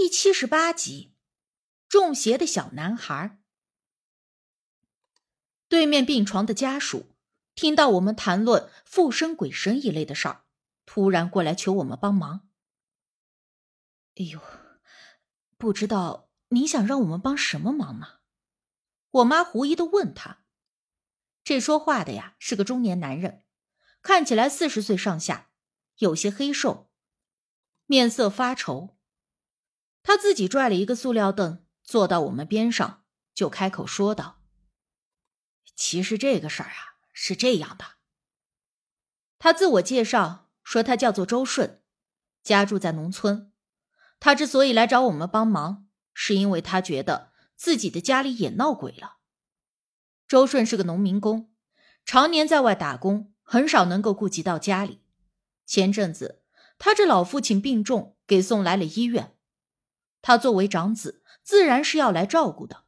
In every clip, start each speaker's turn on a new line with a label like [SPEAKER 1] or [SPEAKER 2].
[SPEAKER 1] 第七十八集，中邪的小男孩。对面病床的家属听到我们谈论附身鬼神一类的事儿，突然过来求我们帮忙。哎呦，不知道你想让我们帮什么忙呢？我妈狐疑的问他。这说话的呀是个中年男人，看起来四十岁上下，有些黑瘦，面色发愁。他自己拽了一个塑料凳，坐到我们边上，就开口说道：“其实这个事儿啊是这样的。”他自我介绍说，他叫做周顺，家住在农村。他之所以来找我们帮忙，是因为他觉得自己的家里也闹鬼了。周顺是个农民工，常年在外打工，很少能够顾及到家里。前阵子他这老父亲病重，给送来了医院。他作为长子，自然是要来照顾的。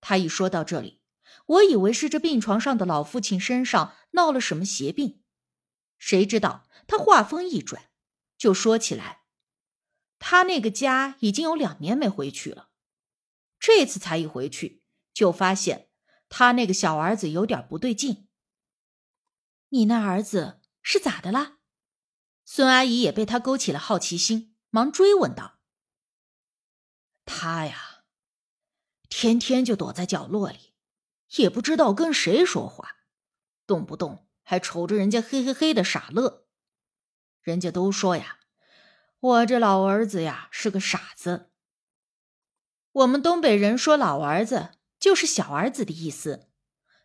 [SPEAKER 1] 他一说到这里，我以为是这病床上的老父亲身上闹了什么邪病，谁知道他话锋一转，就说起来，他那个家已经有两年没回去了，这次才一回去，就发现他那个小儿子有点不对劲。你那儿子是咋的啦？孙阿姨也被他勾起了好奇心，忙追问道。
[SPEAKER 2] 他呀，天天就躲在角落里，也不知道跟谁说话，动不动还瞅着人家嘿嘿嘿的傻乐。人家都说呀，我这老儿子呀是个傻子。
[SPEAKER 1] 我们东北人说老儿子就是小儿子的意思，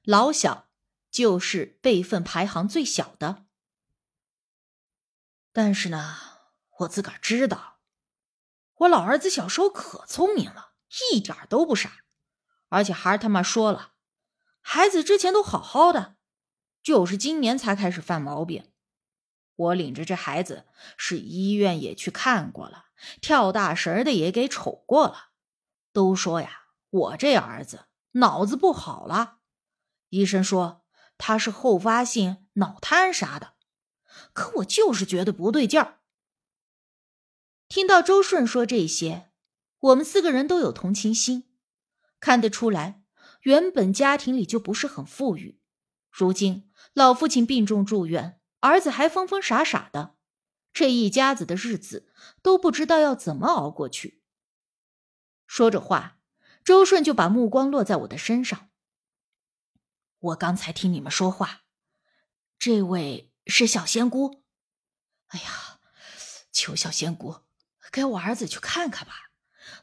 [SPEAKER 1] 老小就是辈分排行最小的。
[SPEAKER 2] 但是呢，我自个儿知道。我老儿子小时候可聪明了，一点都不傻，而且还他妈说了，孩子之前都好好的，就是今年才开始犯毛病。我领着这孩子是医院也去看过了，跳大神的也给瞅过了，都说呀，我这儿子脑子不好了，医生说他是后发性脑瘫啥的，可我就是觉得不对劲儿。
[SPEAKER 1] 听到周顺说这些，我们四个人都有同情心。看得出来，原本家庭里就不是很富裕，如今老父亲病重住院，儿子还疯疯傻傻的，这一家子的日子都不知道要怎么熬过去。说着话，周顺就把目光落在我的身上。
[SPEAKER 2] 我刚才听你们说话，这位是小仙姑。哎呀，求小仙姑！给我儿子去看看吧，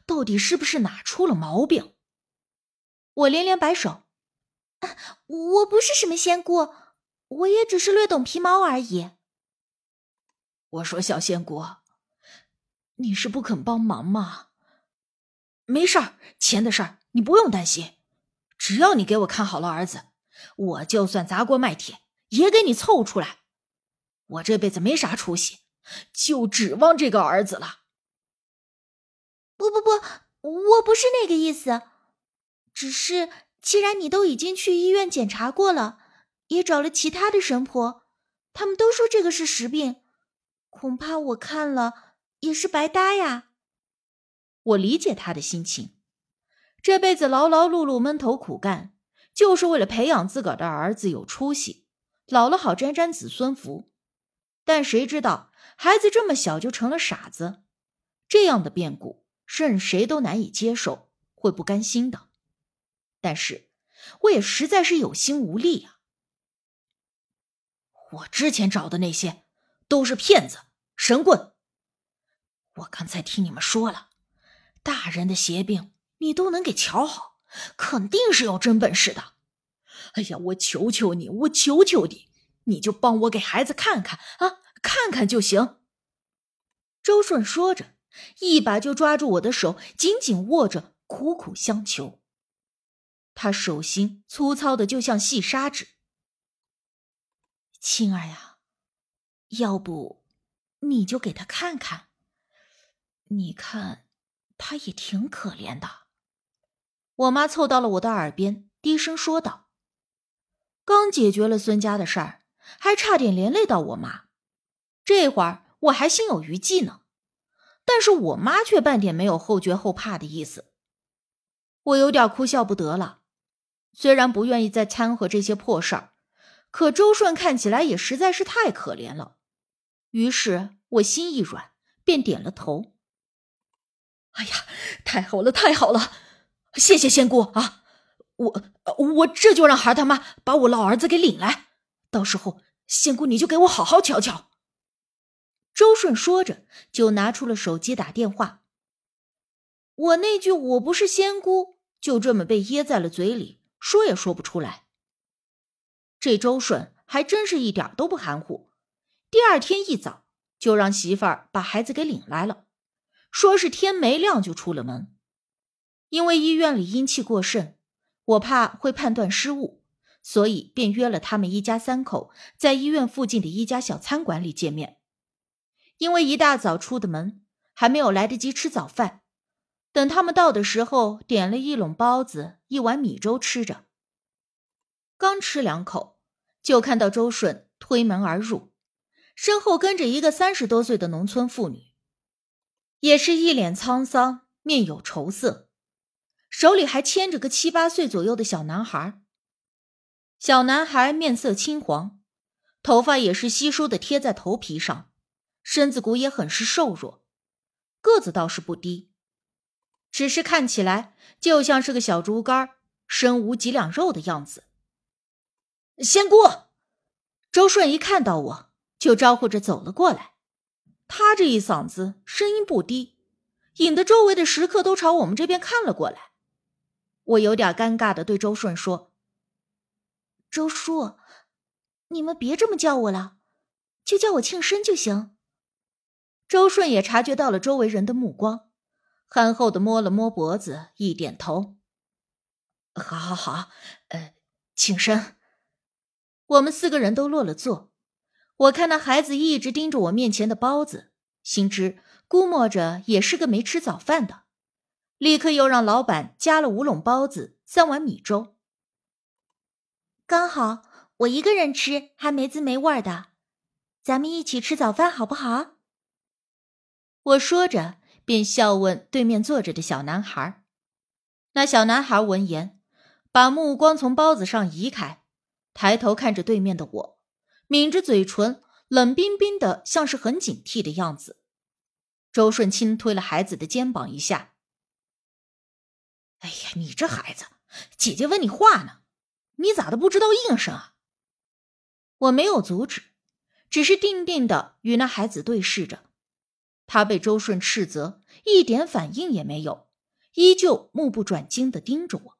[SPEAKER 2] 到底是不是哪出了毛病？
[SPEAKER 1] 我连连摆手，
[SPEAKER 3] 我不是什么仙姑，我也只是略懂皮毛而已。
[SPEAKER 2] 我说小仙姑，你是不肯帮忙吗？没事儿，钱的事儿你不用担心，只要你给我看好了儿子，我就算砸锅卖铁也给你凑出来。我这辈子没啥出息，就指望这个儿子了。
[SPEAKER 3] 不不不，我不是那个意思，只是既然你都已经去医院检查过了，也找了其他的神婆，他们都说这个是实病，恐怕我看了也是白搭呀。
[SPEAKER 1] 我理解他的心情，这辈子劳劳碌碌闷头苦干，就是为了培养自个儿的儿子有出息，老了好沾沾子孙福。但谁知道孩子这么小就成了傻子，这样的变故。任谁都难以接受，会不甘心的。但是，我也实在是有心无力啊。
[SPEAKER 2] 我之前找的那些都是骗子、神棍。我刚才听你们说了，大人的邪病你都能给瞧好，肯定是有真本事的。哎呀，我求求你，我求求你，你就帮我给孩子看看啊，看看就行。
[SPEAKER 1] 周顺说着。一把就抓住我的手，紧紧握着，苦苦相求。他手心粗糙的就像细砂纸。青儿呀，要不你就给他看看，你看他也挺可怜的。我妈凑到了我的耳边，低声说道：“刚解决了孙家的事儿，还差点连累到我妈，这会儿我还心有余悸呢。”但是我妈却半点没有后觉后怕的意思。我有点哭笑不得了。虽然不愿意再掺和这些破事儿，可周顺看起来也实在是太可怜了。于是我心一软，便点了头。
[SPEAKER 2] 哎呀，太好了，太好了！谢谢仙姑啊！我我这就让孩他妈把我老儿子给领来，到时候仙姑你就给我好好瞧瞧。
[SPEAKER 1] 周顺说着，就拿出了手机打电话。我那句“我不是仙姑”就这么被噎在了嘴里，说也说不出来。这周顺还真是一点都不含糊，第二天一早就让媳妇儿把孩子给领来了，说是天没亮就出了门。因为医院里阴气过盛，我怕会判断失误，所以便约了他们一家三口在医院附近的一家小餐馆里见面。因为一大早出的门，还没有来得及吃早饭。等他们到的时候，点了一笼包子、一碗米粥吃着。刚吃两口，就看到周顺推门而入，身后跟着一个三十多岁的农村妇女，也是一脸沧桑，面有愁色，手里还牵着个七八岁左右的小男孩。小男孩面色青黄，头发也是稀疏的贴在头皮上。身子骨也很是瘦弱，个子倒是不低，只是看起来就像是个小竹竿，身无几两肉的样子。
[SPEAKER 2] 仙姑，
[SPEAKER 1] 周顺一看到我就招呼着走了过来，他这一嗓子声音不低，引得周围的食客都朝我们这边看了过来。我有点尴尬的对周顺说：“
[SPEAKER 3] 周叔，你们别这么叫我了，就叫我庆生就行。”
[SPEAKER 1] 周顺也察觉到了周围人的目光，憨厚的摸了摸脖子，一点头：“
[SPEAKER 2] 好，好，好，呃，庆生。”
[SPEAKER 1] 我们四个人都落了座。我看那孩子一直盯着我面前的包子，心知估摸着也是个没吃早饭的，立刻又让老板加了五笼包子、三碗米粥。
[SPEAKER 3] 刚好我一个人吃还没滋没味的，咱们一起吃早饭好不好？
[SPEAKER 1] 我说着，便笑问对面坐着的小男孩。那小男孩闻言，把目光从包子上移开，抬头看着对面的我，抿着嘴唇，冷冰冰的，像是很警惕的样子。周顺轻推了孩子的肩膀一下：“
[SPEAKER 2] 哎呀，你这孩子，姐姐问你话呢，你咋的不知道应声啊？”
[SPEAKER 1] 我没有阻止，只是定定的与那孩子对视着。他被周顺斥责，一点反应也没有，依旧目不转睛的盯着我。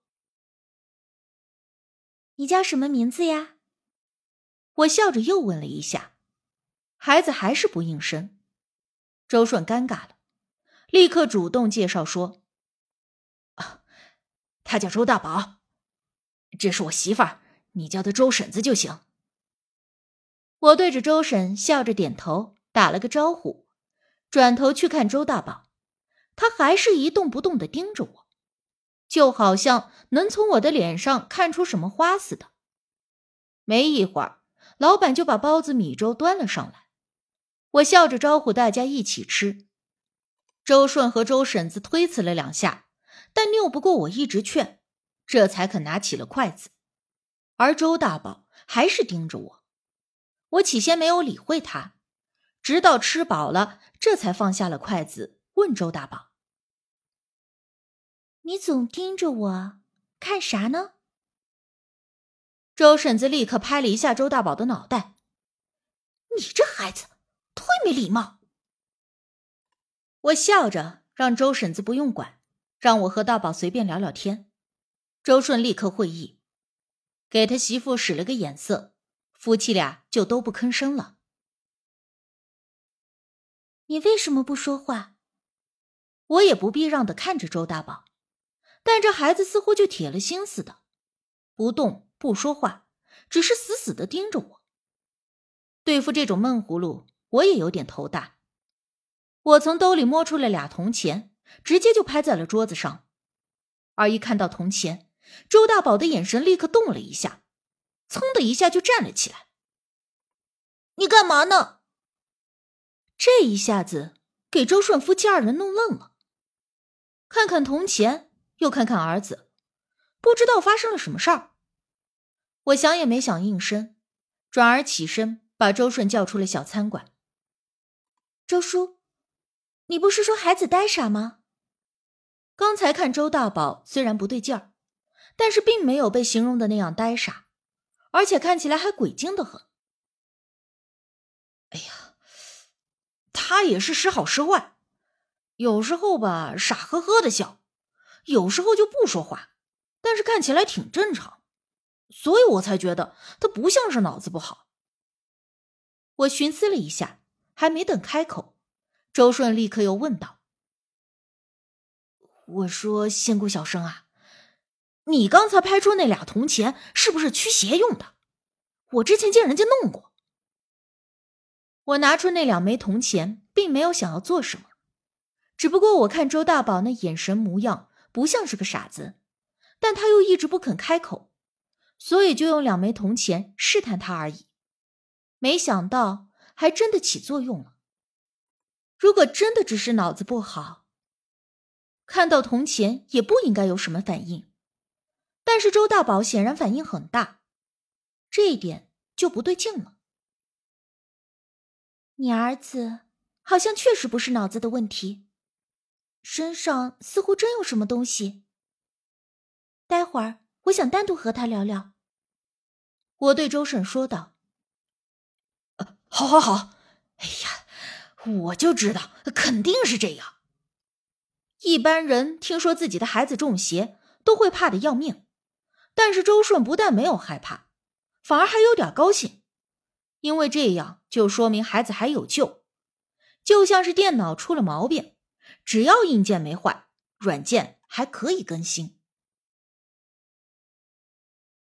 [SPEAKER 3] 你叫什么名字呀？
[SPEAKER 1] 我笑着又问了一下，孩子还是不应声。周顺尴尬了，立刻主动介绍说：“
[SPEAKER 2] 啊，他叫周大宝，这是我媳妇儿，你叫她周婶子就行。”
[SPEAKER 1] 我对着周婶笑着点头，打了个招呼。转头去看周大宝，他还是一动不动的盯着我，就好像能从我的脸上看出什么花似的。没一会儿，老板就把包子、米粥端了上来，我笑着招呼大家一起吃。周顺和周婶子推辞了两下，但拗不过我一直劝，这才肯拿起了筷子。而周大宝还是盯着我，我起先没有理会他。直到吃饱了，这才放下了筷子，问周大宝：“
[SPEAKER 3] 你总盯着我，看啥呢？”
[SPEAKER 1] 周婶子立刻拍了一下周大宝的脑袋：“
[SPEAKER 2] 你这孩子，忒没礼貌！”
[SPEAKER 1] 我笑着让周婶子不用管，让我和大宝随便聊聊天。周顺立刻会意，给他媳妇使了个眼色，夫妻俩就都不吭声了。
[SPEAKER 3] 你为什么不说话？
[SPEAKER 1] 我也不避让的看着周大宝，但这孩子似乎就铁了心似的，不动不说话，只是死死的盯着我。对付这种闷葫芦，我也有点头大。我从兜里摸出了俩铜钱，直接就拍在了桌子上。而一看到铜钱，周大宝的眼神立刻动了一下，噌的一下就站了起来。
[SPEAKER 2] 你干嘛呢？
[SPEAKER 1] 这一下子给周顺夫妻二人弄愣了。看看铜钱，又看看儿子，不知道发生了什么事儿。我想也没想应声，转而起身把周顺叫出了小餐馆。
[SPEAKER 3] 周叔，你不是说孩子呆傻吗？
[SPEAKER 1] 刚才看周大宝虽然不对劲儿，但是并没有被形容的那样呆傻，而且看起来还鬼精的很。
[SPEAKER 2] 哎呀，他也是时好时坏，有时候吧傻呵呵的笑，有时候就不说话，但是看起来挺正常，所以我才觉得他不像是脑子不好。
[SPEAKER 1] 我寻思了一下，还没等开口，周顺立刻又问道：“
[SPEAKER 2] 我说仙姑小生啊，你刚才拍出那俩铜钱是不是驱邪用的？我之前见人家弄过。”
[SPEAKER 1] 我拿出那两枚铜钱，并没有想要做什么，只不过我看周大宝那眼神模样，不像是个傻子，但他又一直不肯开口，所以就用两枚铜钱试探他而已。没想到还真的起作用了。如果真的只是脑子不好，看到铜钱也不应该有什么反应，但是周大宝显然反应很大，这一点就不对劲了。
[SPEAKER 3] 你儿子好像确实不是脑子的问题，身上似乎真有什么东西。待会儿我想单独和他聊聊。
[SPEAKER 1] 我对周顺说道：“
[SPEAKER 2] 好，好，好！哎呀，我就知道，肯定是这样。
[SPEAKER 1] 一般人听说自己的孩子中邪，都会怕的要命，但是周顺不但没有害怕，反而还有点高兴。”因为这样就说明孩子还有救，就像是电脑出了毛病，只要硬件没坏，软件还可以更新。